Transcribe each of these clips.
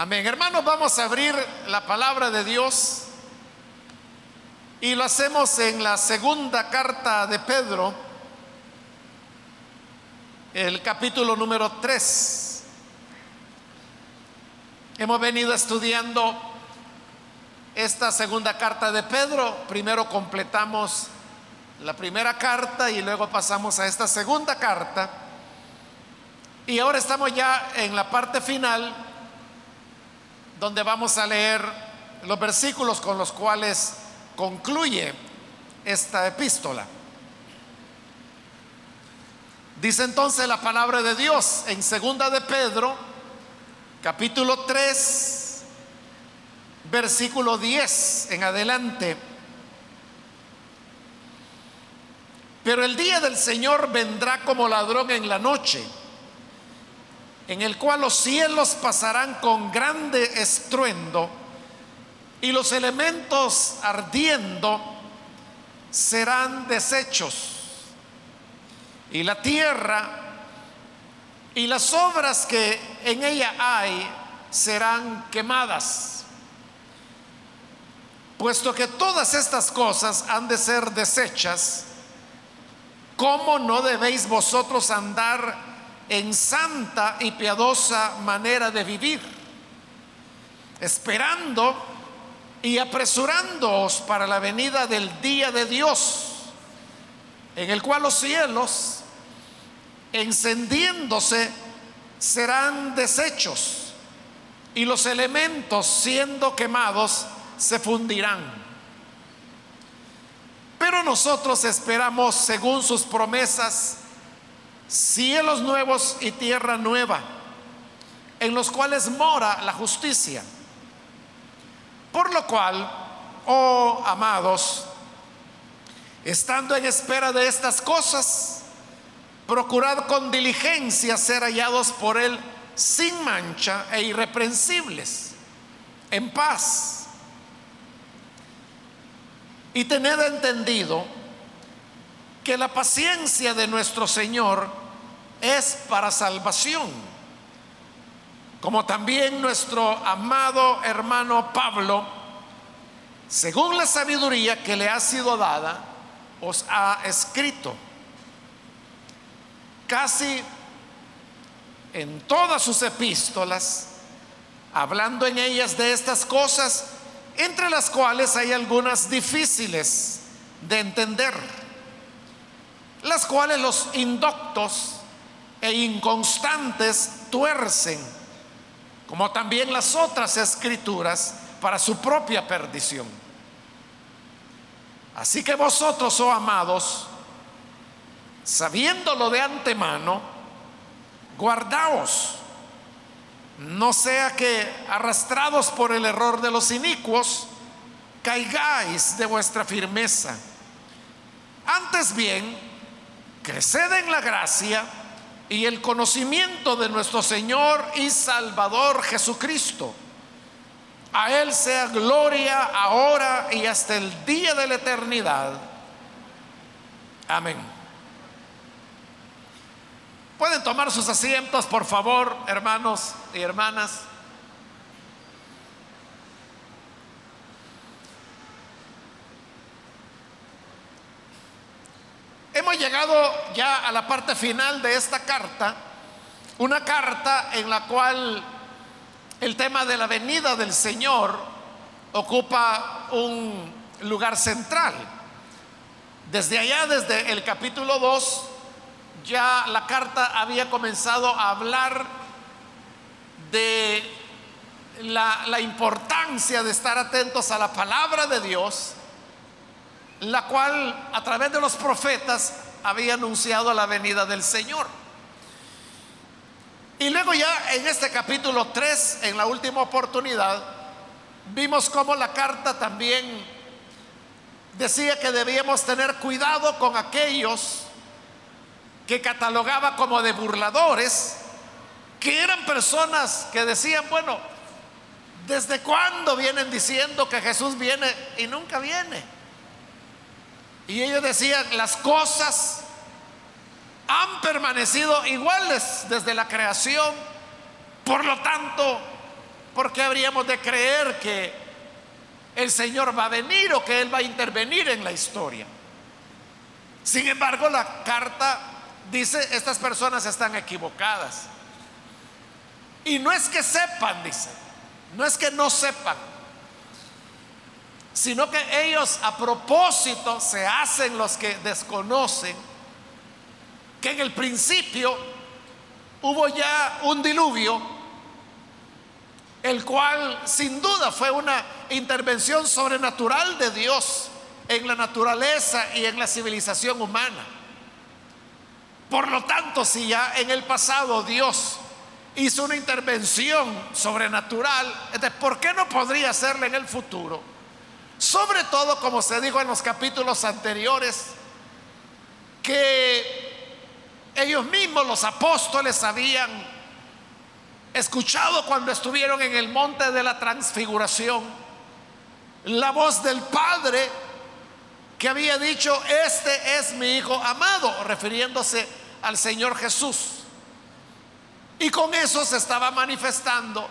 Amén. Hermanos, vamos a abrir la palabra de Dios y lo hacemos en la segunda carta de Pedro, el capítulo número 3. Hemos venido estudiando esta segunda carta de Pedro. Primero completamos la primera carta y luego pasamos a esta segunda carta. Y ahora estamos ya en la parte final donde vamos a leer los versículos con los cuales concluye esta epístola. Dice entonces la palabra de Dios en segunda de Pedro, capítulo 3, versículo 10 en adelante. Pero el día del Señor vendrá como ladrón en la noche en el cual los cielos pasarán con grande estruendo y los elementos ardiendo serán deshechos y la tierra y las obras que en ella hay serán quemadas. Puesto que todas estas cosas han de ser deshechas, ¿cómo no debéis vosotros andar en santa y piadosa manera de vivir, esperando y apresurándoos para la venida del día de Dios, en el cual los cielos, encendiéndose, serán deshechos y los elementos siendo quemados se fundirán. Pero nosotros esperamos, según sus promesas, cielos nuevos y tierra nueva, en los cuales mora la justicia. Por lo cual, oh amados, estando en espera de estas cosas, procurad con diligencia ser hallados por Él sin mancha e irreprensibles, en paz. Y tened entendido que la paciencia de nuestro Señor es para salvación. Como también nuestro amado hermano Pablo, según la sabiduría que le ha sido dada, os ha escrito. Casi en todas sus epístolas, hablando en ellas de estas cosas, entre las cuales hay algunas difíciles de entender las cuales los indoctos e inconstantes tuercen, como también las otras escrituras, para su propia perdición. Así que vosotros, oh amados, sabiéndolo de antemano, guardaos, no sea que arrastrados por el error de los inicuos, caigáis de vuestra firmeza. Antes bien, creced en la gracia y el conocimiento de nuestro Señor y Salvador Jesucristo. A Él sea gloria ahora y hasta el día de la eternidad. Amén. Pueden tomar sus asientos, por favor, hermanos y hermanas. Hemos llegado ya a la parte final de esta carta, una carta en la cual el tema de la venida del Señor ocupa un lugar central. Desde allá, desde el capítulo 2, ya la carta había comenzado a hablar de la, la, importancia de estar atentos a la palabra de Dios la cual a través de los profetas había anunciado la venida del Señor. Y luego ya en este capítulo 3, en la última oportunidad, vimos cómo la carta también decía que debíamos tener cuidado con aquellos que catalogaba como de burladores, que eran personas que decían, bueno, ¿desde cuándo vienen diciendo que Jesús viene y nunca viene? Y ellos decían, las cosas han permanecido iguales desde la creación, por lo tanto, ¿por qué habríamos de creer que el Señor va a venir o que Él va a intervenir en la historia? Sin embargo, la carta dice, estas personas están equivocadas. Y no es que sepan, dice, no es que no sepan, sino que ellos a propósito se hacen los que desconocen que en el principio hubo ya un diluvio, el cual sin duda fue una intervención sobrenatural de Dios en la naturaleza y en la civilización humana. Por lo tanto, si ya en el pasado Dios hizo una intervención sobrenatural, ¿por qué no podría hacerla en el futuro? Sobre todo, como se dijo en los capítulos anteriores, que ellos mismos, los apóstoles, habían escuchado cuando estuvieron en el monte de la transfiguración la voz del Padre que había dicho, este es mi Hijo amado, refiriéndose al Señor Jesús. Y con eso se estaba manifestando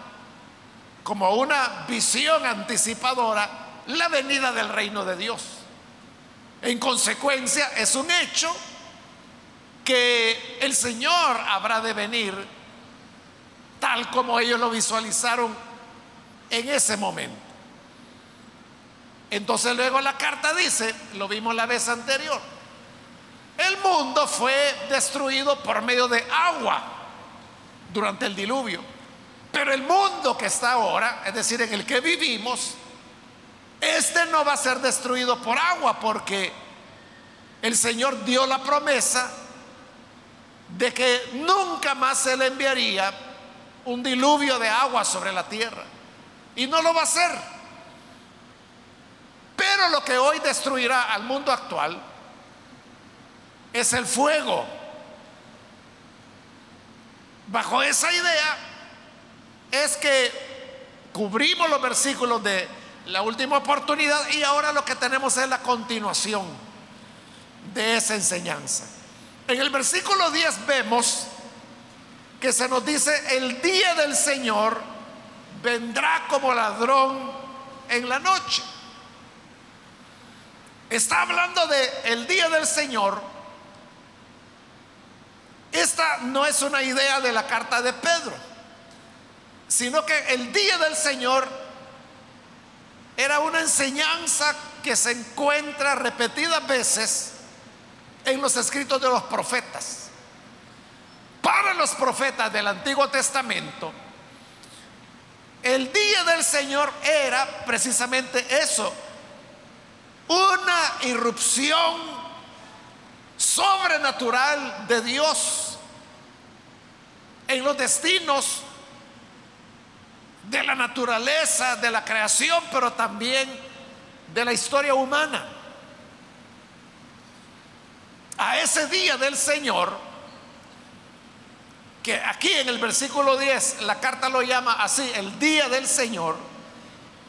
como una visión anticipadora la venida del reino de Dios. En consecuencia, es un hecho que el Señor habrá de venir tal como ellos lo visualizaron en ese momento. Entonces luego la carta dice, lo vimos la vez anterior, el mundo fue destruido por medio de agua durante el diluvio. Pero el mundo que está ahora, es decir, en el que vivimos, este no va a ser destruido por agua porque el Señor dio la promesa de que nunca más se le enviaría un diluvio de agua sobre la tierra. Y no lo va a hacer. Pero lo que hoy destruirá al mundo actual es el fuego. Bajo esa idea es que cubrimos los versículos de la última oportunidad y ahora lo que tenemos es la continuación de esa enseñanza. En el versículo 10 vemos que se nos dice, el día del Señor vendrá como ladrón en la noche. Está hablando de el día del Señor. Esta no es una idea de la carta de Pedro, sino que el día del Señor era una enseñanza que se encuentra repetidas veces en los escritos de los profetas. Para los profetas del Antiguo Testamento, el día del Señor era precisamente eso, una irrupción sobrenatural de Dios en los destinos de la naturaleza, de la creación, pero también de la historia humana a ese día del Señor, que aquí en el versículo 10 la carta lo llama así, el día del Señor,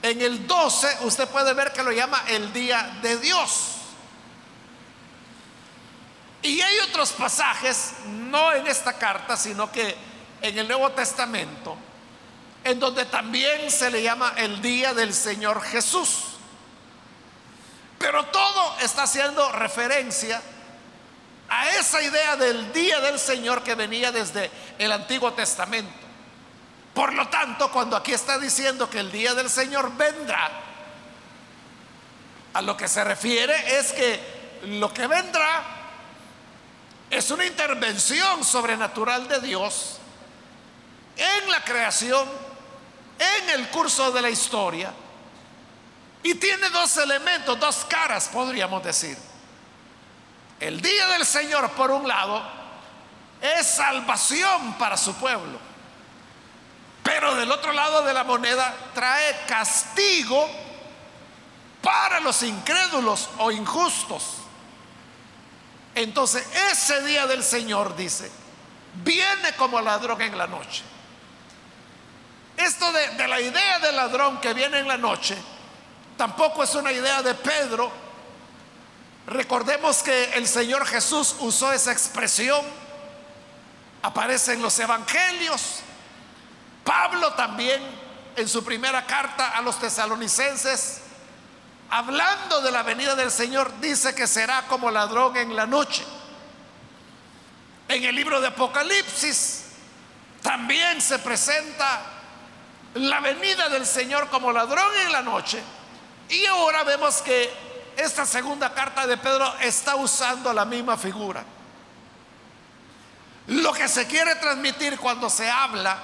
en el 12 usted puede ver que lo llama el día de Dios. Y hay otros pasajes, no en esta carta, sino que en el Nuevo Testamento, en donde también se le llama el día del Señor Jesús. Pero todo está haciendo referencia a esa idea del día del Señor que venía desde el Antiguo Testamento. Por lo tanto, cuando aquí está diciendo que el día del Señor vendrá, a lo que se refiere es que lo que vendrá es una intervención sobrenatural de Dios en la creación, en el curso de la historia, y tiene dos elementos, dos caras, podríamos decir. El día del Señor, por un lado, es salvación para su pueblo. Pero del otro lado de la moneda trae castigo para los incrédulos o injustos. Entonces ese día del Señor, dice, viene como ladrón en la noche. Esto de, la idea del ladrón que viene en la noche, tampoco es una idea de Pedro Recordemos que el Señor Jesús usó esa expresión, aparece en los evangelios. Pablo también en su primera carta a los tesalonicenses, hablando de la venida del Señor, dice que será como ladrón en la noche. En el libro de Apocalipsis también se presenta la venida del Señor como ladrón en la noche. Y ahora vemos que esta segunda carta de Pedro está usando la misma figura. Lo que se quiere transmitir cuando se habla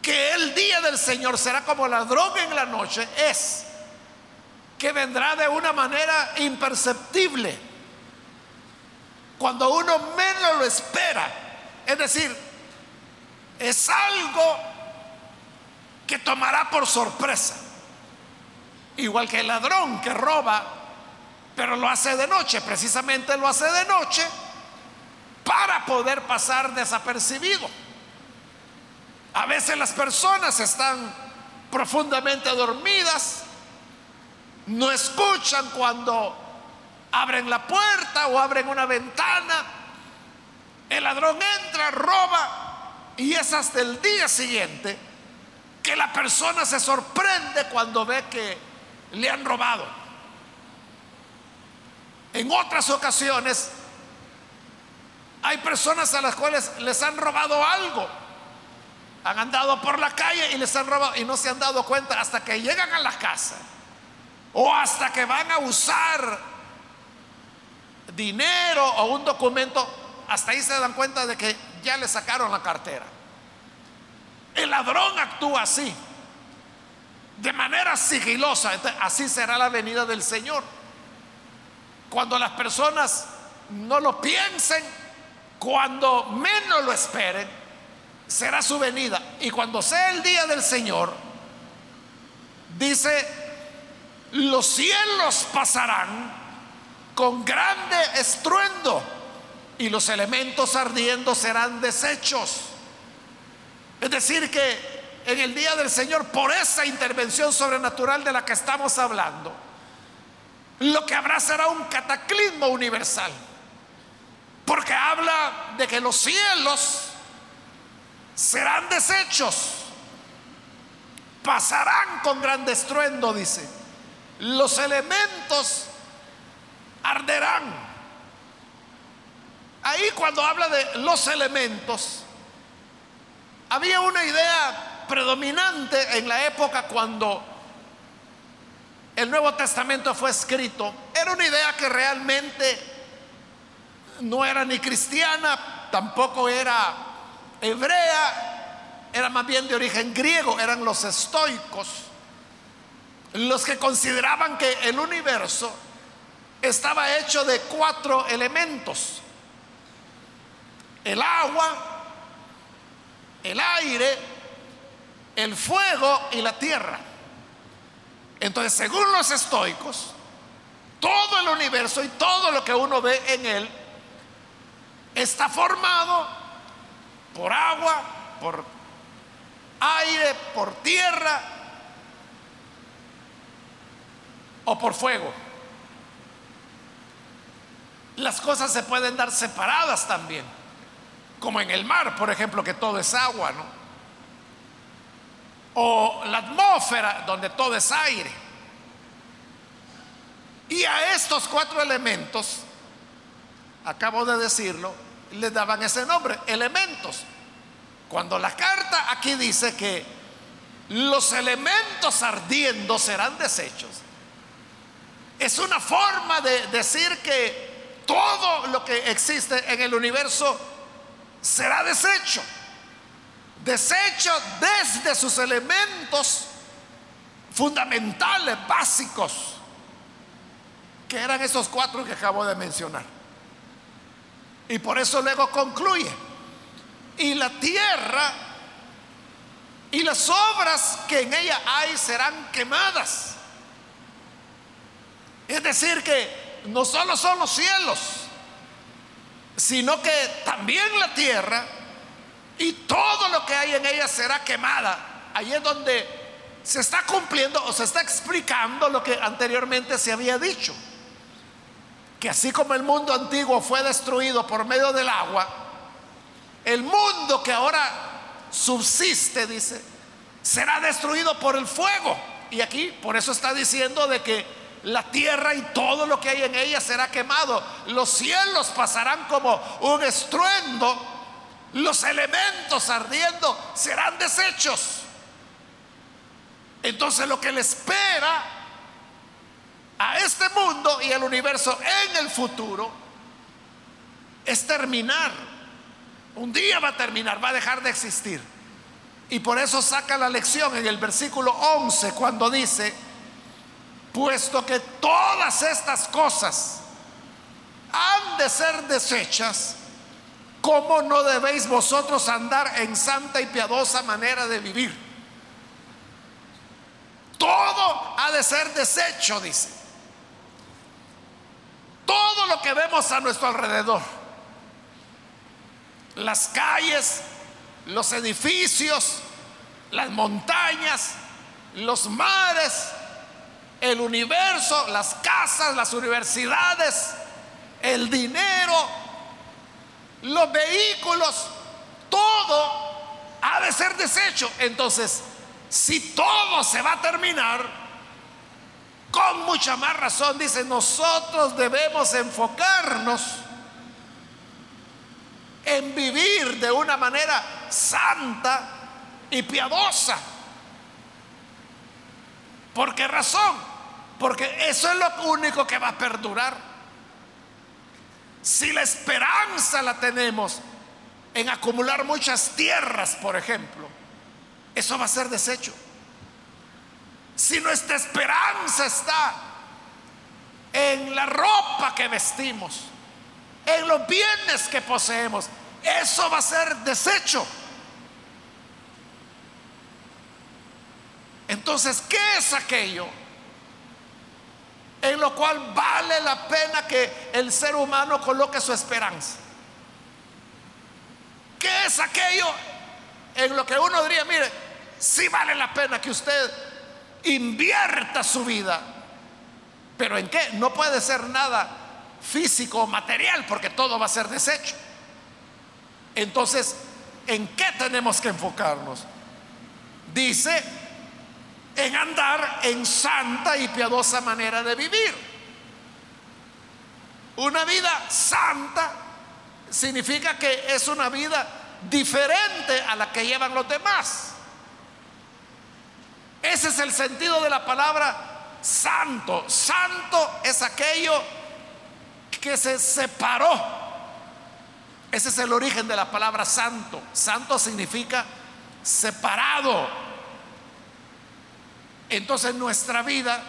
que el día del Señor será como ladrón en la noche es que vendrá de una manera imperceptible. Cuando uno menos lo espera. Es decir, es algo que tomará por sorpresa. Igual que el ladrón que roba, pero lo hace de noche, precisamente lo hace de noche para poder pasar desapercibido. A veces las personas están profundamente dormidas, no escuchan cuando abren la puerta o abren una ventana, el ladrón entra, roba y es hasta el día siguiente que la persona se sorprende cuando ve que le han robado. En otras ocasiones hay personas a las cuales les han robado algo. Han andado por la calle y les han robado y no se han dado cuenta hasta que llegan a la casa o hasta que van a usar dinero o un documento, hasta ahí se dan cuenta de que ya le sacaron la cartera. El ladrón actúa así, de manera sigilosa. así será la venida del Señor. Cuando las personas no lo piensen, cuando menos lo esperen, será su venida. Y cuando sea el día del Señor, dice, los cielos pasarán con grande estruendo y los elementos ardiendo serán deshechos. Es decir, que en el día del Señor, por esa intervención sobrenatural de la que estamos hablando, lo que habrá será un cataclismo universal. Porque habla de que los cielos serán deshechos, pasarán con gran estruendo, dice. Los elementos arderán. Ahí cuando habla de los elementos, había una idea predominante en la época cuando el Nuevo Testamento fue escrito. Era una idea que realmente no era ni cristiana, tampoco era hebrea, era más bien de origen griego, eran los estoicos, los que consideraban que el universo estaba hecho de cuatro elementos. El agua, el aire, el fuego y la tierra. Entonces, según los estoicos, todo el universo y todo lo que uno ve en él está formado por agua, por aire, por tierra o por fuego. Las cosas se pueden dar separadas también, como en el mar, por ejemplo, que todo es agua, ¿no? O la atmósfera, donde todo es aire. Y a estos cuatro elementos, acabo de decirlo, le daban ese nombre, elementos. Cuando la carta aquí dice que los elementos ardiendo serán desechos, es una forma de decir que todo lo que existe en el universo será desecho. Desecho desde sus elementos fundamentales, básicos, que eran esos cuatro que acabo de mencionar. Y por eso luego concluye. Y la tierra y las obras que en ella hay serán quemadas. Es decir, que no solo son los cielos, sino que también la tierra y todo lo que hay en ella será quemada. Ahí es donde se está cumpliendo o se está explicando lo que anteriormente se había dicho que así como el mundo antiguo fue destruido por medio del agua, el mundo que ahora subsiste, dice, será destruido por el fuego. Y aquí por eso está diciendo de que la tierra y todo lo que hay en ella será quemado. Los cielos pasarán como un estruendo. Los elementos ardiendo serán desechos. Entonces lo que le espera a este mundo y al universo en el futuro es terminar. Un día va a terminar, va a dejar de existir. Y por eso saca la lección en el versículo 11 cuando dice, puesto que todas estas cosas han de ser desechas, ¿cómo no debéis vosotros andar en santa y piadosa manera de vivir? Todo ha de ser desecho, dice. Todo lo que vemos a nuestro alrededor, las calles, los edificios, las montañas, los mares, el universo, las casas, las universidades, el dinero, los vehículos, todo ha de ser desecho. Entonces, si todo se va a terminar, con mucha más razón dice, nosotros debemos enfocarnos en vivir de una manera santa y piadosa. ¿Por qué razón? Porque eso es lo único que va a perdurar. Si la esperanza la tenemos en acumular muchas tierras, por ejemplo, eso va a ser desecho. Si nuestra esperanza está en la ropa que vestimos, en los bienes que poseemos, eso va a ser desecho. Entonces, ¿qué es aquello en lo cual vale la pena que el ser humano coloque su esperanza? ¿Qué es aquello en lo que uno diría, mire, si vale la pena que usted invierta su vida? ¿Pero en qué? No puede ser nada físico o material porque todo va a ser desecho. Entonces, ¿en qué tenemos que enfocarnos? Dice en andar en santa y piadosa manera de vivir. Una vida santa significa que es una vida diferente a la que llevan los demás. Ese es el sentido de la palabra santo. Santo es aquello que se separó. Ese es el origen de la palabra santo. Santo significa separado entonces nuestra vida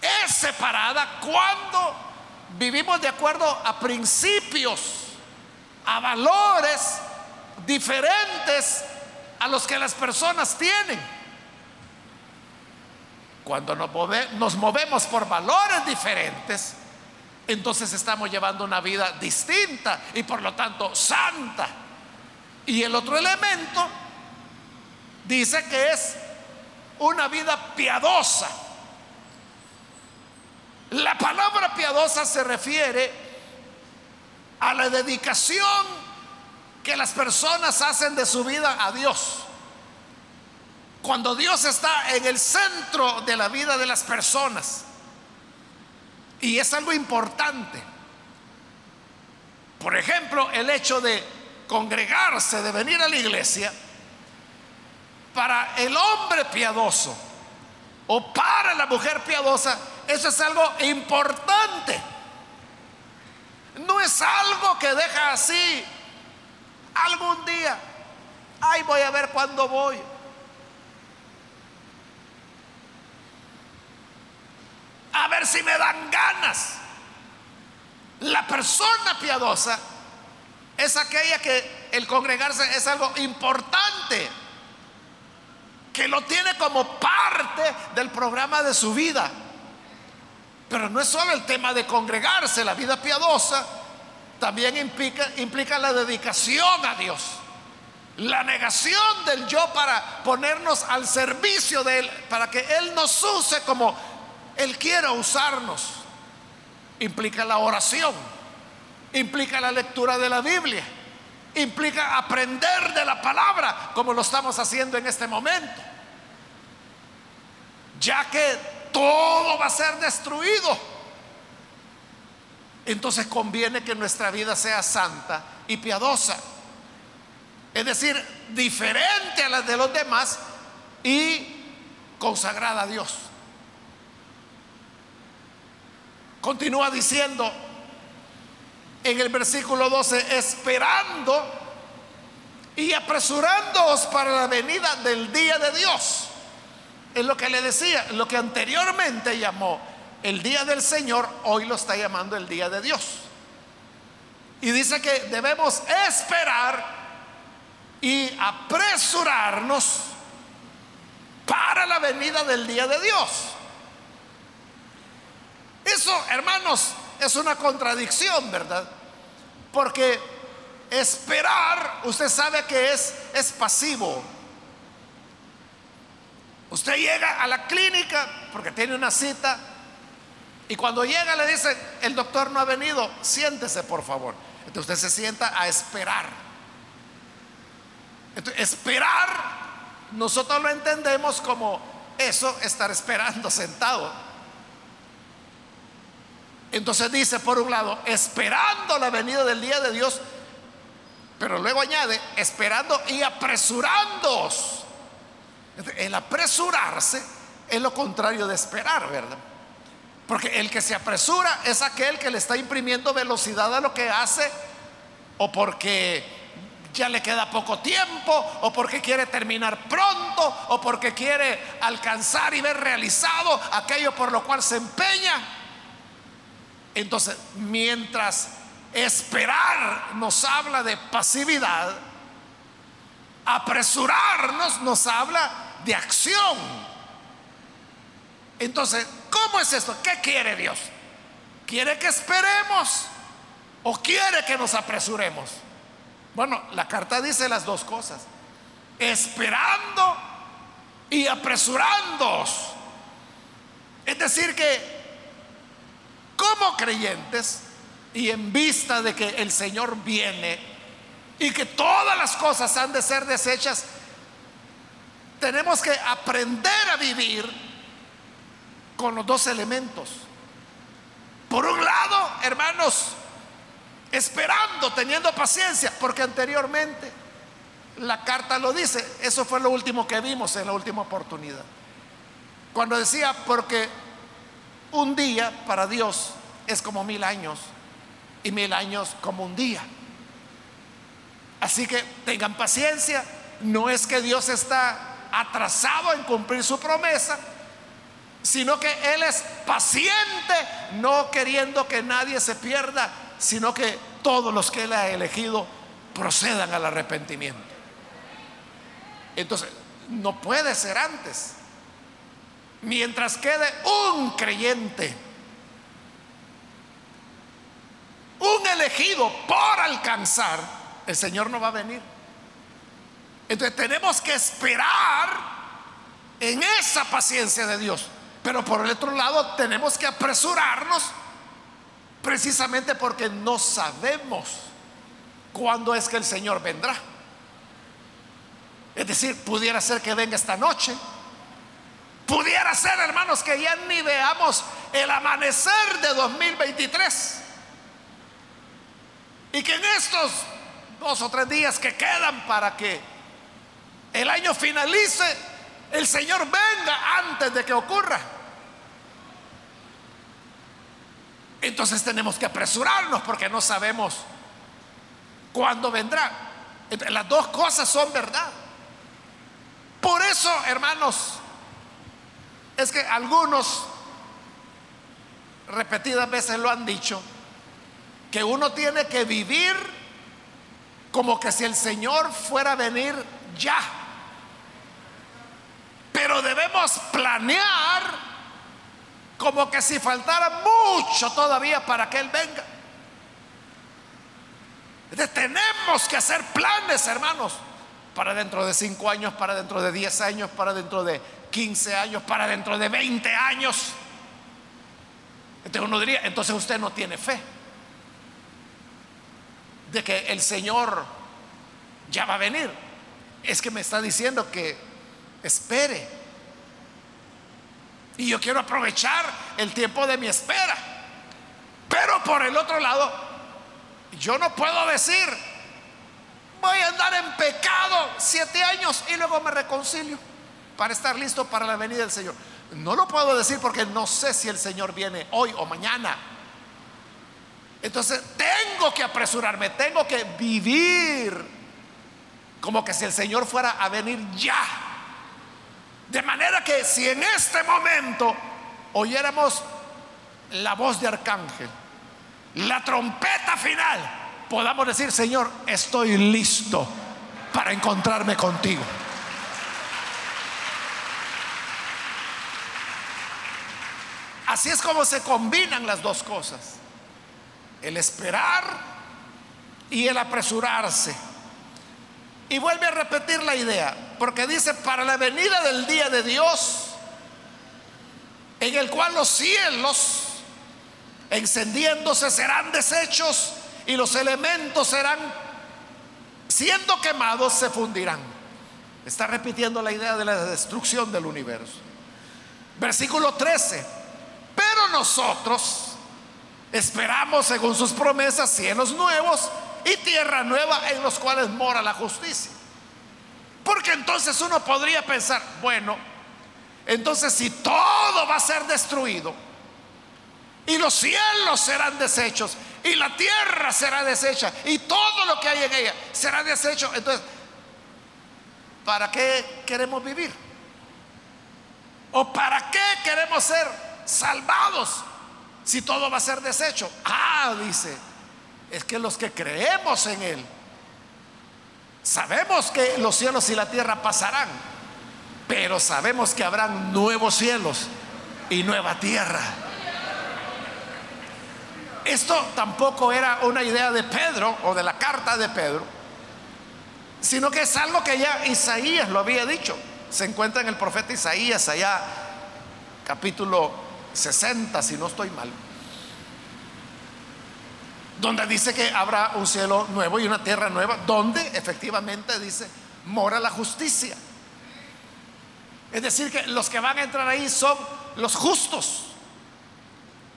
es separada cuando vivimos de acuerdo a principios, a valores diferentes a los que las personas tienen. Cuando nos, movemos por valores diferentes, entonces estamos llevando una vida distinta y por lo tanto santa. Y el otro elemento dice que es una vida piadosa. La palabra piadosa se refiere a la dedicación que las personas hacen de su vida a Dios. Cuando Dios está en el centro de la vida de las personas. Y es algo importante. Por ejemplo, el hecho de congregarse, de venir a la iglesia, para el hombre piadoso o para la mujer piadosa, eso es algo importante. No es algo que deja así algún día. Ay, voy a ver cuándo voy. A ver si me dan ganas. La persona piadosa es aquella que el congregarse es algo importante que lo tiene como parte del programa de su vida. Pero no es solo el tema de congregarse, la vida piadosa también implica, implica la dedicación a Dios, la negación del yo para ponernos al servicio de Él, para que Él nos use como Él quiera usarnos. Implica la oración, implica la lectura de la Biblia, implica aprender de la palabra, como lo estamos haciendo en este momento. Ya que todo va a ser destruido. Entonces conviene que nuestra vida sea santa y piadosa. Es decir, diferente a las de los demás y consagrada a Dios. Continúa diciendo en el versículo 12, esperando y apresurándoos para la venida del día de Dios. Es lo que le decía, lo que anteriormente llamó el día del Señor, hoy lo está llamando el día de Dios. Y dice que debemos esperar y apresurarnos para la venida del día de Dios. Eso, hermanos, es una contradicción, ¿verdad? Porque esperar, usted sabe que es, es pasivo. Usted llega a la clínica porque tiene una cita y cuando llega le dice, el doctor no ha venido, siéntese por favor. Entonces usted se sienta a esperar. esperar, nosotros lo entendemos como eso, estar esperando sentado. Entonces dice, por un lado, esperando la venida del día de Dios, pero luego añade, esperando y apresurándoos. El apresurarse es lo contrario de esperar, ¿verdad? Porque el que se apresura es aquel que le está imprimiendo velocidad a lo que hace o porque ya le queda poco tiempo o porque quiere terminar pronto o porque quiere alcanzar y ver realizado aquello por lo cual se empeña. Entonces, mientras esperar nos habla de pasividad, apresurarnos nos habla de acción. Entonces, ¿cómo es esto? ¿Qué quiere Dios? ¿Quiere que esperemos o quiere que nos apresuremos? Bueno, la carta dice las dos cosas. Esperando y apresurándoos. Es decir, que como creyentes y en vista de que el Señor viene y que todas las cosas han de ser deshechas, tenemos que aprender a vivir con los dos elementos. Por un lado, hermanos, esperando, teniendo paciencia, porque anteriormente la carta lo dice, eso fue lo último que vimos en la última oportunidad. Cuando decía, porque un día para Dios es como mil años y mil años como un día. Así que tengan paciencia. No es que Dios está atrasado en cumplir su promesa, sino que Él es paciente, no queriendo que nadie se pierda, sino que todos los que Él ha elegido procedan al arrepentimiento. Entonces, no puede ser antes. Mientras quede un creyente, un elegido por alcanzar, el Señor no va a venir. Entonces tenemos que esperar en esa paciencia de Dios. Pero por el otro lado tenemos que apresurarnos precisamente porque no sabemos cuándo es que el Señor vendrá. Es decir, pudiera ser que venga esta noche, Pudiera ser, hermanos, que ya ni veamos el amanecer de 2023. Y que en estos dos o tres días que quedan para que el año finalice, el Señor venga antes de que ocurra. Entonces tenemos que apresurarnos porque no sabemos cuándo vendrá. Las dos cosas son verdad. Por eso, hermanos, es que algunos repetidas veces lo han dicho, que uno tiene que vivir como que si el Señor fuera a venir ya. Pero debemos planear como que si faltara mucho todavía para que Él venga. tenemos que hacer planes, hermanos, para dentro de cinco años, para dentro de diez años, para dentro de 15 años, para dentro de 20 años. Entonces uno diría, entonces usted no tiene fe de que el Señor ya va a venir. Es que me está diciendo que espere. Y yo quiero aprovechar el tiempo de mi espera. Pero por el otro lado, yo no puedo decir, voy a andar en pecado siete años y luego me reconcilio para estar listo para la venida del Señor. No lo puedo decir porque no sé si el Señor viene hoy o mañana. Entonces tengo que apresurarme, tengo que vivir como que si el Señor fuera a venir ya. De manera que si en este momento oyéramos la voz de arcángel, la trompeta final, podamos decir, Señor, estoy listo para encontrarme contigo. Así es como se combinan las dos cosas. El esperar y el apresurarse. Y vuelve a repetir la idea, porque dice, para la venida del día de Dios, en el cual los cielos encendiéndose serán deshechos y los elementos serán, siendo quemados, se fundirán. Está repitiendo la idea de la destrucción del universo. Versículo 13 pero nosotros esperamos, según sus promesas, cielos nuevos y tierra nueva en los cuales mora la justicia. Porque entonces uno podría pensar, bueno, entonces si todo va a ser destruido y los cielos serán deshechos y la tierra será deshecha y todo lo que hay en ella será deshecho, entonces, ¿para qué queremos vivir? ¿O para qué queremos ser salvados si todo va a ser deshecho? Ah, dice, es que los que creemos en Él, sabemos que los cielos y la tierra pasarán, pero sabemos que habrán nuevos cielos y nueva tierra. Esto tampoco era una idea de Pedro o de la carta de Pedro, sino que es algo que ya Isaías lo había dicho. Se encuentra en el profeta Isaías allá, capítulo 60, si no estoy mal, donde dice que habrá un cielo nuevo y una tierra nueva, donde efectivamente dice, mora la justicia. Es decir, que los que van a entrar ahí son los justos,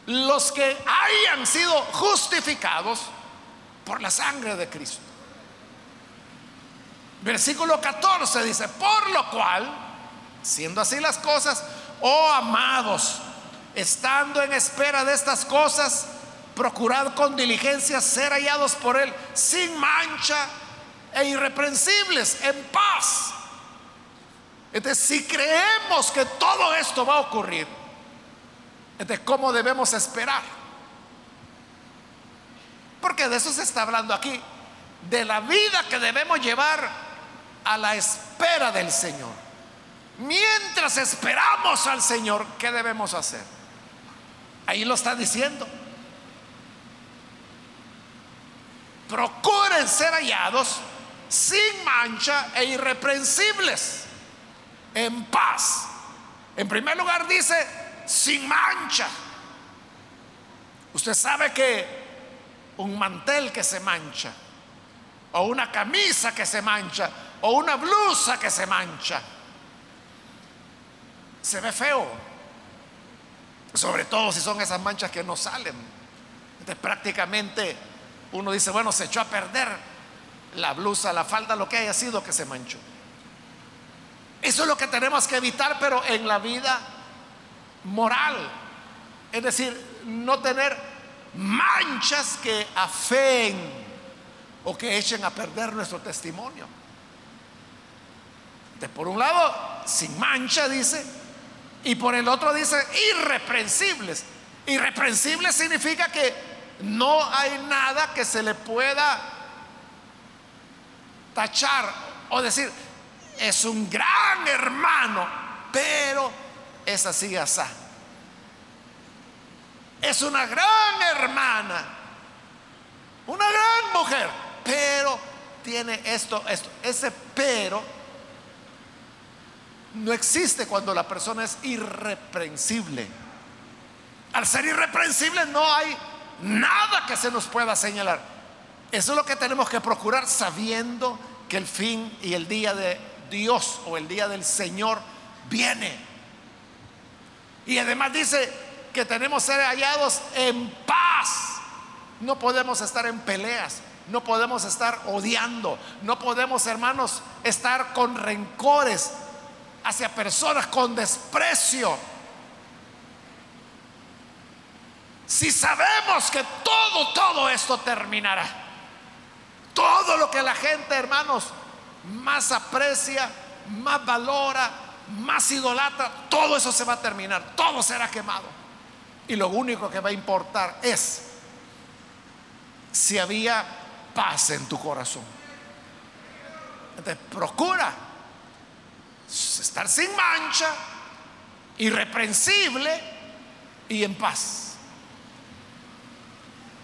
los que hayan sido justificados por la sangre de Cristo. Versículo 14 dice, por lo cual, siendo así las cosas, oh amados, estando en espera de estas cosas, procurad con diligencia ser hallados por Él sin mancha e irreprensibles, en paz. Entonces, si creemos que todo esto va a ocurrir, entonces, ¿cómo debemos esperar? Porque de eso se está hablando aquí, de la vida que debemos llevar a la espera del Señor. Mientras esperamos al Señor, ¿qué debemos hacer? Ahí lo está diciendo. Procuren ser hallados sin mancha e irreprensibles, en paz. En primer lugar dice, sin mancha. Usted sabe que un mantel que se mancha, o una camisa que se mancha, o una blusa que se mancha, se ve feo. Sobre todo si son esas manchas que no salen. Entonces prácticamente uno dice, bueno, se echó a perder la blusa, la falda, lo que haya sido que se manchó. Eso es lo que tenemos que evitar, pero en la vida moral. Es decir, no tener manchas que afeen o que echen a perder nuestro testimonio. De por un lado, sin mancha, dice, y por el otro dice irreprensibles. Irreprensibles significa que no hay nada que se le pueda tachar o decir, es un gran hermano, pero es así, asá. Es una gran hermana, una gran mujer, pero tiene esto, esto. Ese pero no existe cuando la persona es irreprensible. Al ser irreprensible no hay nada que se nos pueda señalar. Eso es lo que tenemos que procurar sabiendo que el fin y el día de Dios o el día del Señor viene. Y además dice que tenemos que ser hallados en paz. No podemos estar en peleas, no podemos estar odiando, no podemos, hermanos, estar con rencores hacia personas, con desprecio. Si sabemos que todo, todo esto terminará, todo lo que la gente, hermanos, más aprecia, más valora, más idolatra, todo eso se va a terminar, todo será quemado. Y lo único que va a importar es si había paz en tu corazón. Entonces, procura estar sin mancha, irreprensible y en paz.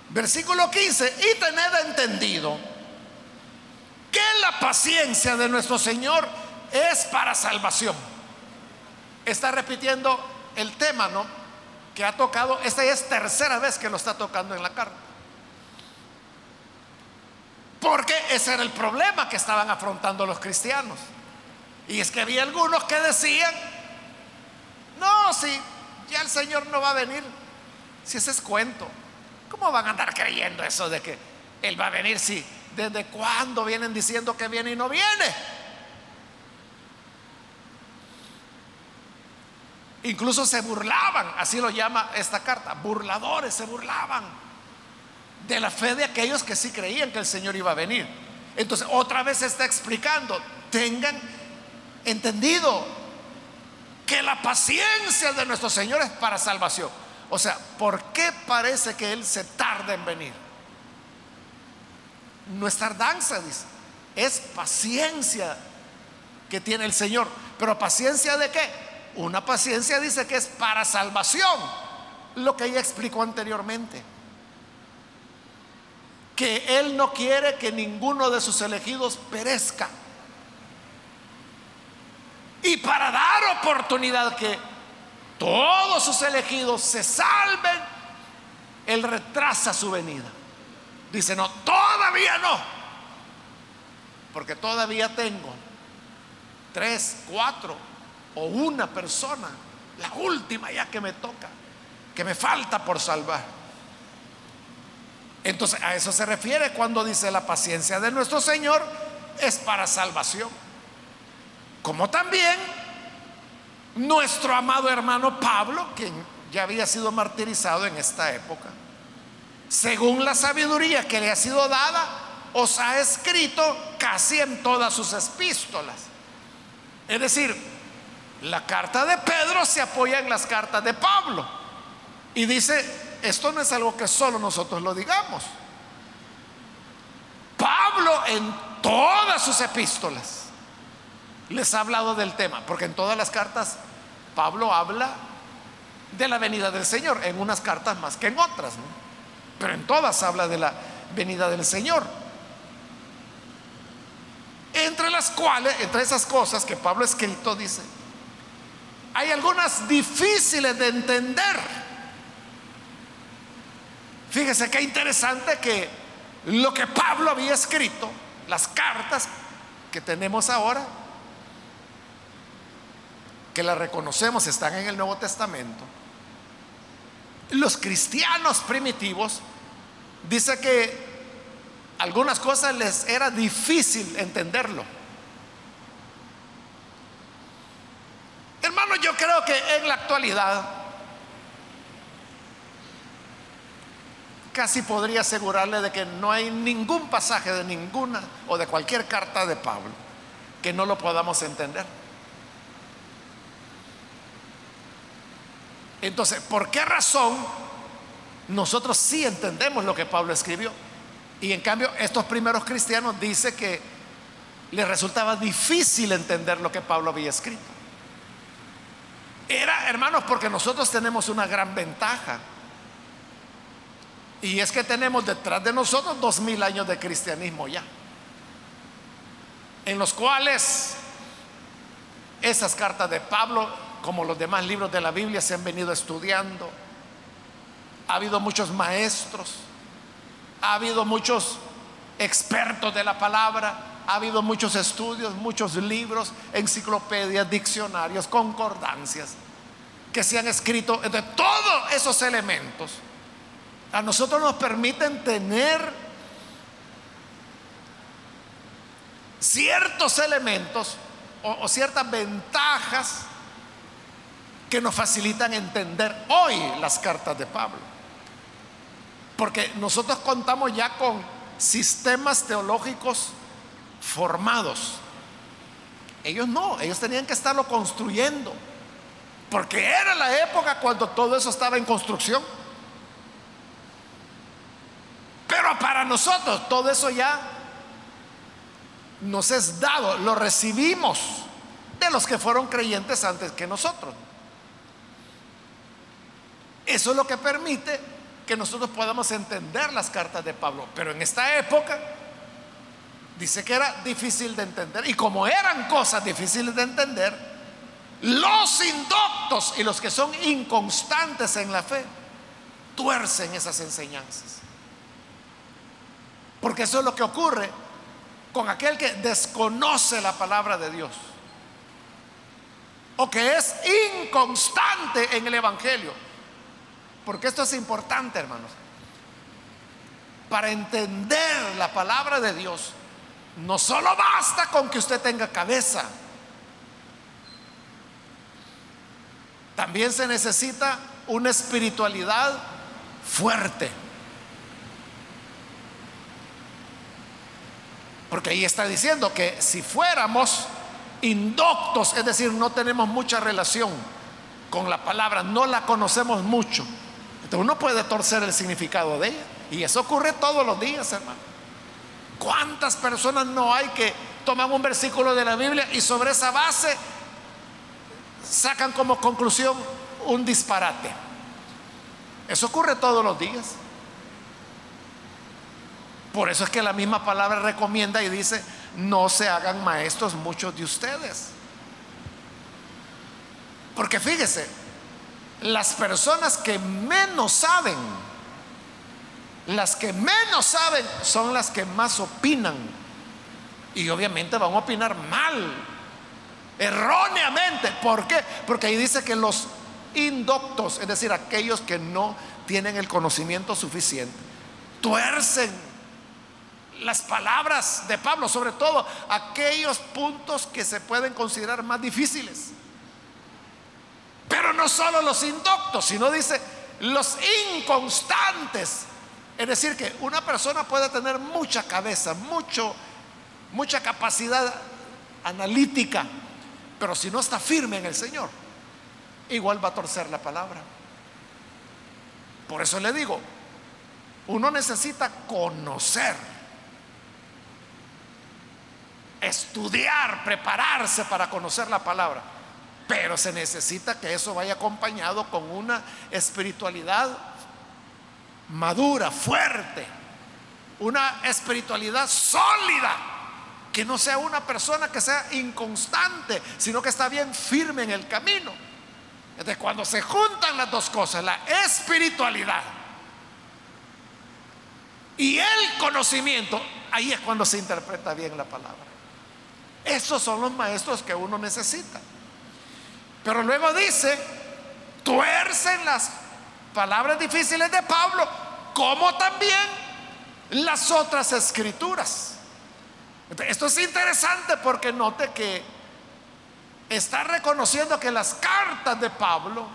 Versículo 15, y tened entendido que la paciencia de nuestro Señor es para salvación. Está repitiendo el tema, ¿no? Que ha tocado, esta es tercera vez que lo está tocando en la carta. Porque ese era el problema que estaban afrontando los cristianos. Y es que había algunos que decían, no, si ya el Señor no va a venir, si ese es cuento, ¿cómo van a andar creyendo eso de que Él va a venir si desde cuándo vienen diciendo que viene y no viene? Incluso se burlaban, así lo llama esta carta, burladores se burlaban de la fe de aquellos que sí creían que el Señor iba a venir. Entonces, otra vez se está explicando, tengan entendido que la paciencia de nuestro Señor es para salvación. O sea, ¿por qué parece que Él se tarda en venir? No es tardanza, dice, es paciencia que tiene el Señor. Pero paciencia de qué? Una paciencia dice que es para salvación, lo que ella explicó anteriormente. Que Él no quiere que ninguno de sus elegidos perezca. Y para dar oportunidad que todos sus elegidos se salven, Él retrasa su venida. Dice, no, todavía no. Porque todavía tengo tres, cuatro, o una persona, la última ya que me toca, que me falta por salvar. Entonces a eso se refiere cuando dice la paciencia de nuestro Señor es para salvación. Como también nuestro amado hermano Pablo, quien ya había sido martirizado en esta época, según la sabiduría que le ha sido dada, os ha escrito casi en todas sus epístolas. Es decir, la carta de Pedro se apoya en las cartas de Pablo. Y dice, esto no es algo que solo nosotros lo digamos. Pablo en todas sus epístolas les ha hablado del tema, porque en todas las cartas Pablo habla de la venida del Señor, en unas cartas más que en otras, pero en todas habla de la venida del Señor. Entre las cuales, entre esas cosas que Pablo ha escrito, dice, hay algunas difíciles de entender. Fíjese qué interesante que lo que Pablo había escrito, las cartas que tenemos ahora, que las reconocemos, están en el Nuevo Testamento. Los cristianos primitivos dice que algunas cosas les era difícil entenderlo. Hermano, yo creo que en la actualidad casi podría asegurarle de que no hay ningún pasaje de ninguna o de cualquier carta de Pablo que no lo podamos entender. Entonces, ¿por qué razón nosotros sí entendemos lo que Pablo escribió? Y en cambio, estos primeros cristianos dice que les resultaba difícil entender lo que Pablo había escrito. Era, hermanos, porque nosotros tenemos una gran ventaja. Y es que tenemos detrás de nosotros dos mil años de cristianismo ya. En los cuales esas cartas de Pablo, como los demás libros de la Biblia, se han venido estudiando. Ha habido muchos maestros, ha habido muchos expertos de la palabra, ha habido muchos estudios, muchos libros, enciclopedias, diccionarios, concordancias que se han escrito de todos esos elementos. A nosotros nos permiten tener ciertos elementos o, o ciertas ventajas que nos facilitan entender hoy las cartas de Pablo. Porque nosotros contamos ya con sistemas teológicos formados. Ellos no, ellos tenían que estarlo construyendo. Porque era la época cuando todo eso estaba en construcción. Pero para nosotros todo eso ya nos es dado, lo recibimos de los que fueron creyentes antes que nosotros. Eso es lo que permite que nosotros podamos entender las cartas de Pablo. Pero en esta época dice que era difícil de entender. Y como eran cosas difíciles de entender, los indoctos y los que son inconstantes en la fe tuercen esas enseñanzas. Porque eso es lo que ocurre con aquel que desconoce la palabra de Dios. O que es inconstante en el Evangelio. Porque esto es importante, hermanos. Para entender la palabra de Dios, no solo basta con que usted tenga cabeza. También se necesita una espiritualidad fuerte. Porque ahí está diciendo que si fuéramos indoctos, es decir, no tenemos mucha relación con la palabra, no la conocemos mucho, uno puede torcer el significado de ella. Y eso ocurre todos los días, hermano. ¿Cuántas personas no hay que toman un versículo de la Biblia y sobre esa base sacan como conclusión un disparate? Eso ocurre todos los días. Por eso es que la misma palabra recomienda y dice, no se hagan maestros muchos de ustedes. Porque fíjese, las personas que menos saben, las que menos saben son las que más opinan. Y obviamente van a opinar mal, erróneamente. ¿Por qué? Porque ahí dice que los indoctos, es decir, aquellos que no tienen el conocimiento suficiente, tuercen las palabras de Pablo, sobre todo aquellos puntos que se pueden considerar más difíciles. Pero no solo los indoctos, sino dice los inconstantes. Es decir, que una persona puede tener mucha cabeza, mucho, mucha capacidad analítica, pero si no está firme en el Señor, igual va a torcer la palabra. Por eso le digo, uno necesita conocer estudiar, prepararse para conocer la palabra. Pero se necesita que eso vaya acompañado con una espiritualidad madura, fuerte, una espiritualidad sólida, que no sea una persona que sea inconstante, sino que está bien firme en el camino. Entonces, cuando se juntan las dos cosas, la espiritualidad y el conocimiento, ahí es cuando se interpreta bien la palabra. Esos son los maestros que uno necesita. Pero luego dice, tuercen las palabras difíciles de Pablo, como también las otras escrituras. Esto es interesante porque note que está reconociendo que las cartas de Pablo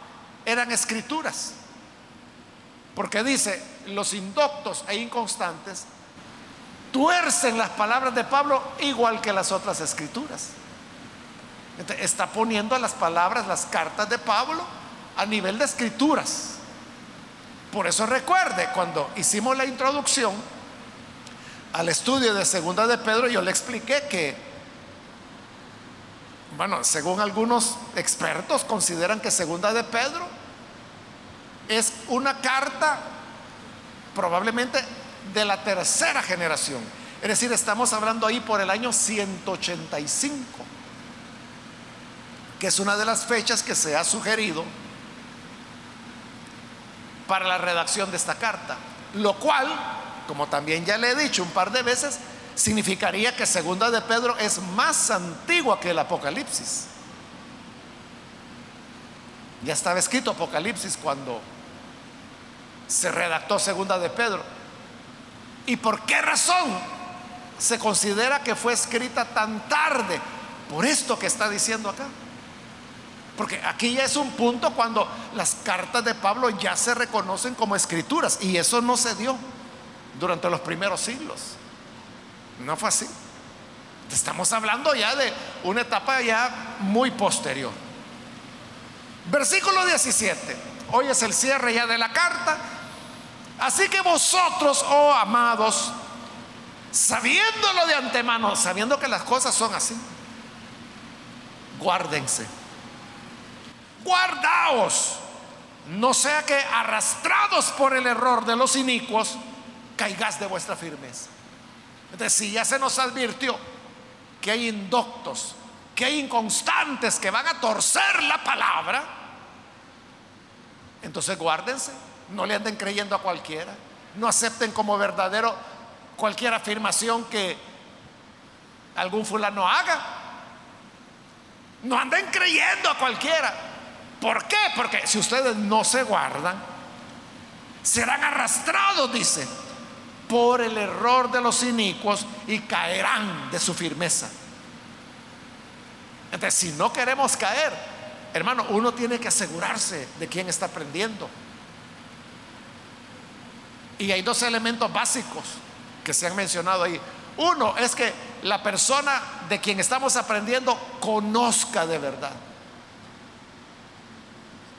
eran escrituras. Porque dice, los indoctos e inconstantes tuercen las palabras de Pablo igual que las otras escrituras. Está poniendo las palabras, las cartas de Pablo a nivel de escrituras. Por eso recuerde, cuando hicimos la introducción al estudio de Segunda de Pedro, yo le expliqué que, bueno, según algunos expertos consideran que Segunda de Pedro es una carta probablemente de la tercera generación. Es decir, estamos hablando ahí por el año 185, que es una de las fechas que se ha sugerido para la redacción de esta carta. Lo cual, como también ya le he dicho un par de veces, significaría que segunda de Pedro es más antigua que el Apocalipsis. Ya estaba escrito Apocalipsis cuando se redactó segunda de Pedro. ¿Y por qué razón se considera que fue escrita tan tarde? Por esto que está diciendo acá. Porque aquí ya es un punto cuando las cartas de Pablo ya se reconocen como escrituras y eso no se dio durante los primeros siglos. No fue así. Estamos hablando ya de una etapa ya muy posterior. Versículo 17. Hoy es el cierre ya de la carta. Así que vosotros, oh amados, sabiéndolo de antemano, sabiendo que las cosas son así, guárdense. Guardaos. No sea que arrastrados por el error de los inicuos, caigas de vuestra firmeza. Entonces, si ya se nos advirtió que hay indoctos, que hay inconstantes que van a torcer la palabra, entonces guárdense, no le anden creyendo a cualquiera, no acepten como verdadero cualquier afirmación que algún fulano haga. No anden creyendo a cualquiera. ¿Por qué? Porque si ustedes no se guardan, serán arrastrados, dice, por el error de los inicuos y caerán de su firmeza. Entonces, si no queremos caer, hermano, uno tiene que asegurarse de quién está aprendiendo. Y hay dos elementos básicos que se han mencionado ahí. Uno es que la persona de quien estamos aprendiendo conozca de verdad.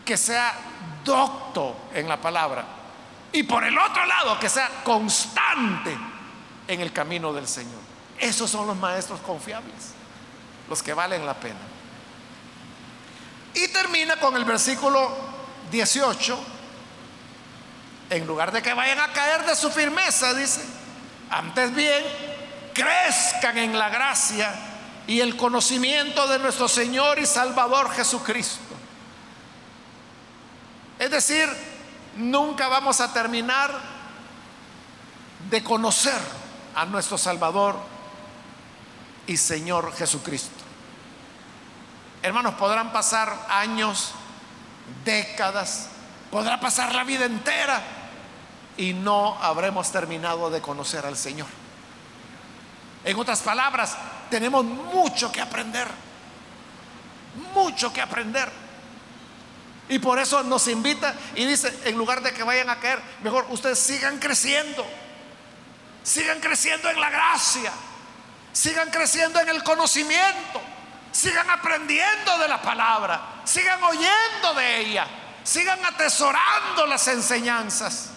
Que sea docto en la palabra. Y por el otro lado, que sea constante en el camino del Señor. Esos son los maestros confiables, los que valen la pena. Y termina con el versículo 18. En lugar de que vayan a caer de su firmeza, dice, antes bien, crezcan en la gracia y el conocimiento de nuestro Señor y Salvador Jesucristo. Es decir, nunca vamos a terminar de conocer a nuestro Salvador y Señor Jesucristo. Hermanos, podrán pasar años, décadas, podrá pasar la vida entera y no habremos terminado de conocer al Señor. En otras palabras, tenemos mucho que aprender, mucho que aprender. Y por eso nos invita y dice, en lugar de que vayan a caer, mejor ustedes sigan creciendo. Sigan creciendo en la gracia. Sigan creciendo en el conocimiento. Sigan aprendiendo de la palabra. Sigan oyendo de ella. Sigan atesorando las enseñanzas.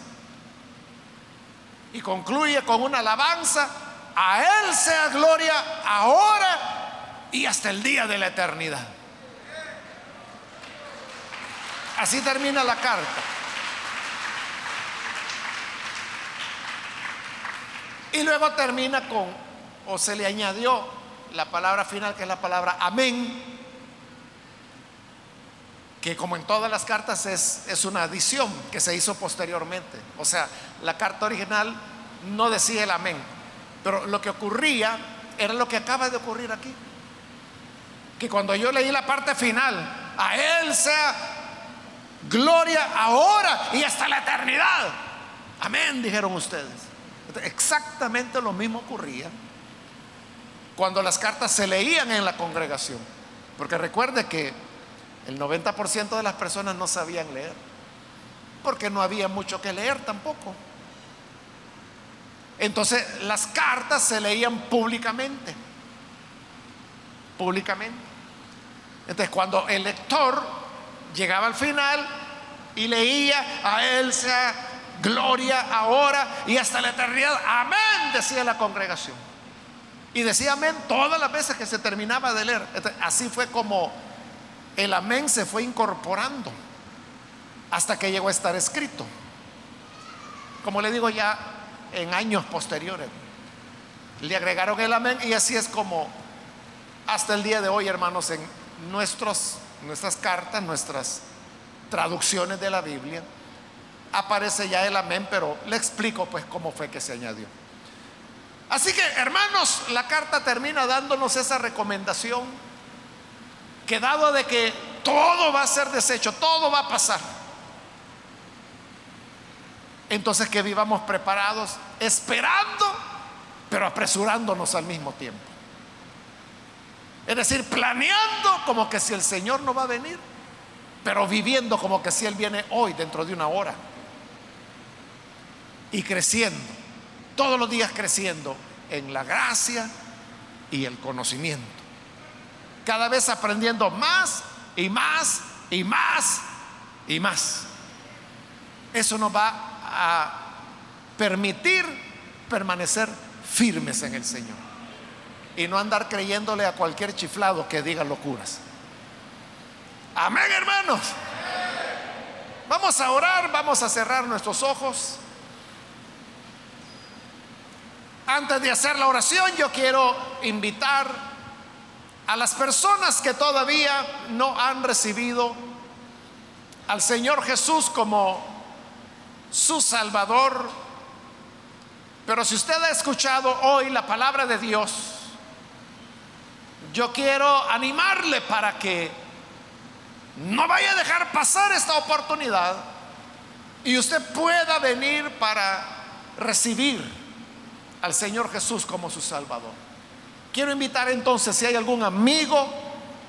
Y concluye con una alabanza. A Él sea gloria ahora y hasta el día de la eternidad. Así termina la carta. Y luego termina con, o se le añadió la palabra final, que es la palabra amén, que como en todas las cartas es, es una adición que se hizo posteriormente. O sea, la carta original no decía el amén, pero lo que ocurría era lo que acaba de ocurrir aquí. Que cuando yo leí la parte final, a Él sea gloria ahora y hasta la eternidad. Amén, dijeron ustedes. Exactamente lo mismo ocurría cuando las cartas se leían en la congregación. Porque recuerde que el 90% de las personas no sabían leer. Porque no había mucho que leer tampoco. Entonces las cartas se leían públicamente. Públicamente. Entonces cuando el lector llegaba al final y leía a él sea gloria ahora y hasta la eternidad. Amén, decía la congregación. Y decía amén todas las veces que se terminaba de leer. Así fue como el amén se fue incorporando hasta que llegó a estar escrito. Como le digo ya en años posteriores. Le agregaron el amén y así es como hasta el día de hoy, hermanos, en nuestros nuestras cartas, nuestras traducciones de la Biblia, aparece ya el amén, pero le explico pues cómo fue que se añadió. Así que, hermanos, la carta termina dándonos esa recomendación que dado de que todo va a ser deshecho, todo va a pasar. Entonces que vivamos preparados, esperando, pero apresurándonos al mismo tiempo. Es decir, planeando como que si el Señor no va a venir, pero viviendo como que si Él viene hoy, dentro de una hora. Y creciendo, todos los días creciendo en la gracia y el conocimiento. Cada vez aprendiendo más y más y más y más. Eso nos va a permitir permanecer firmes en el Señor y no andar creyéndole a cualquier chiflado que diga locuras. Amén, hermanos. Vamos a orar, vamos a cerrar nuestros ojos. Antes de hacer la oración, yo quiero invitar a las personas que todavía no han recibido al Señor Jesús como su Salvador. Pero si usted ha escuchado hoy la palabra de Dios, yo quiero animarle para que no vaya a dejar pasar esta oportunidad y usted pueda venir para recibir al Señor Jesús como su Salvador. Quiero invitar entonces si hay algún amigo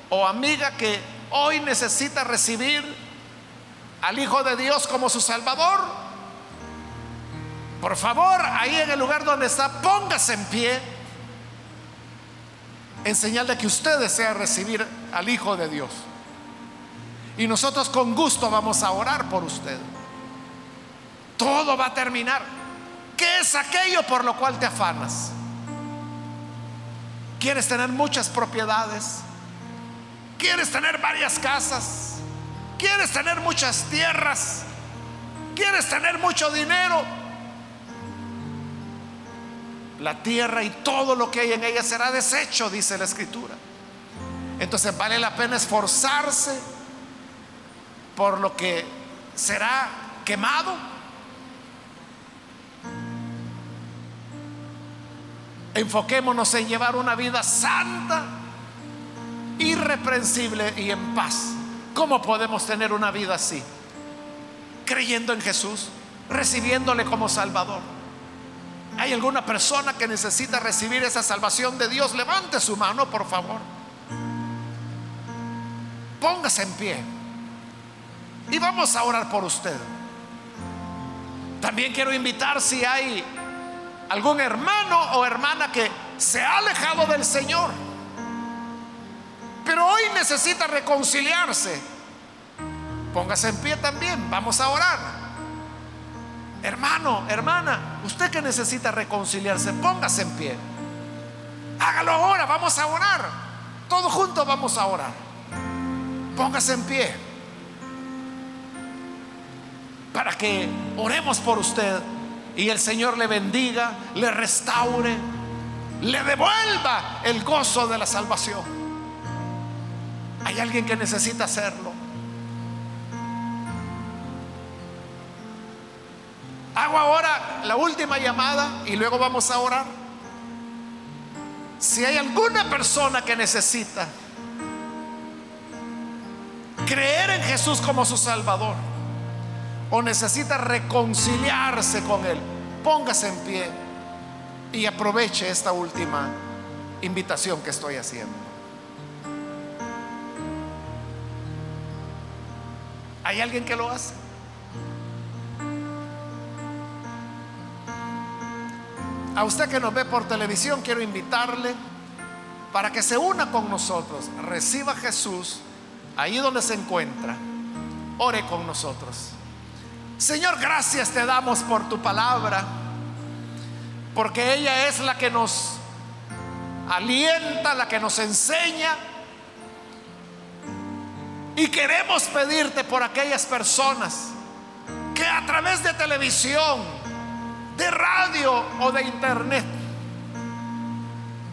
o amiga que hoy necesita recibir al Hijo de Dios como su Salvador, por favor, ahí en el lugar donde está, póngase en pie en señal de que usted desea recibir al Hijo de Dios. Y nosotros con gusto vamos a orar por usted. Todo va a terminar. ¿Qué es aquello por lo cual te afanas? ¿Quieres tener muchas propiedades? ¿Quieres tener varias casas? ¿Quieres tener muchas tierras? ¿Quieres tener mucho dinero? La tierra y todo lo que hay en ella será deshecho, dice la escritura. Entonces vale la pena esforzarse por lo que será quemado. Enfoquémonos en llevar una vida santa, irreprensible y en paz. ¿Cómo podemos tener una vida así? Creyendo en Jesús, recibiéndole como Salvador. ¿Hay alguna persona que necesita recibir esa salvación de Dios? Levante su mano, por favor. Póngase en pie. Y vamos a orar por usted. También quiero invitar si hay algún hermano o hermana que se ha alejado del Señor, pero hoy necesita reconciliarse. Póngase en pie también, vamos a orar. Hermano, hermana, usted que necesita reconciliarse, póngase en pie. Hágalo ahora, vamos a orar. Todos juntos vamos a orar. Póngase en pie para que oremos por usted y el Señor le bendiga, le restaure, le devuelva el gozo de la salvación. Hay alguien que necesita hacerlo. Hago ahora la última llamada y luego vamos a orar. Si hay alguna persona que necesita creer en Jesús como su Salvador, o necesita reconciliarse con Él, póngase en pie y aproveche esta última invitación que estoy haciendo. ¿Hay alguien que lo hace? A usted que nos ve por televisión, quiero invitarle para que se una con nosotros, reciba a Jesús ahí donde se encuentra, ore con nosotros. Señor, gracias te damos por tu palabra, porque ella es la que nos alienta, la que nos enseña. Y queremos pedirte por aquellas personas que a través de televisión, de radio o de internet,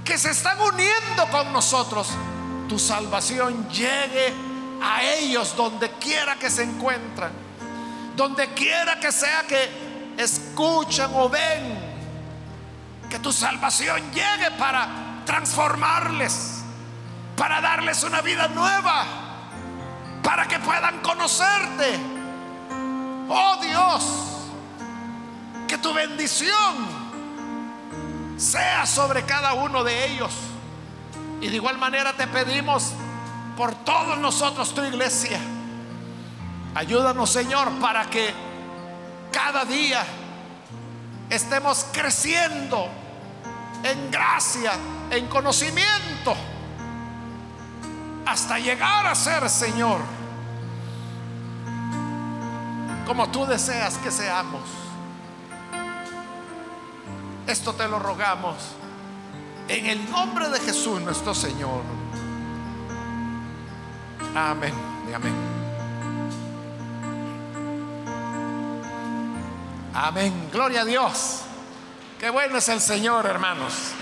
que se están uniendo con nosotros, tu salvación llegue a ellos donde quiera que se encuentran donde quiera que sea que escuchan o ven Que tu salvación llegue para transformarles, para darles una vida nueva, para que puedan conocerte. Oh Dios, que tu bendición sea sobre cada uno de ellos. Y de igual manera te pedimos por todos nosotros, tu iglesia. Ayúdanos, Señor, para que cada día estemos creciendo en gracia, en conocimiento, hasta llegar a ser, Señor, como tú deseas que seamos. Esto te lo rogamos en el nombre de Jesús nuestro Señor. Amén y amén. Amén. Gloria a Dios. Qué bueno es el Señor, hermanos.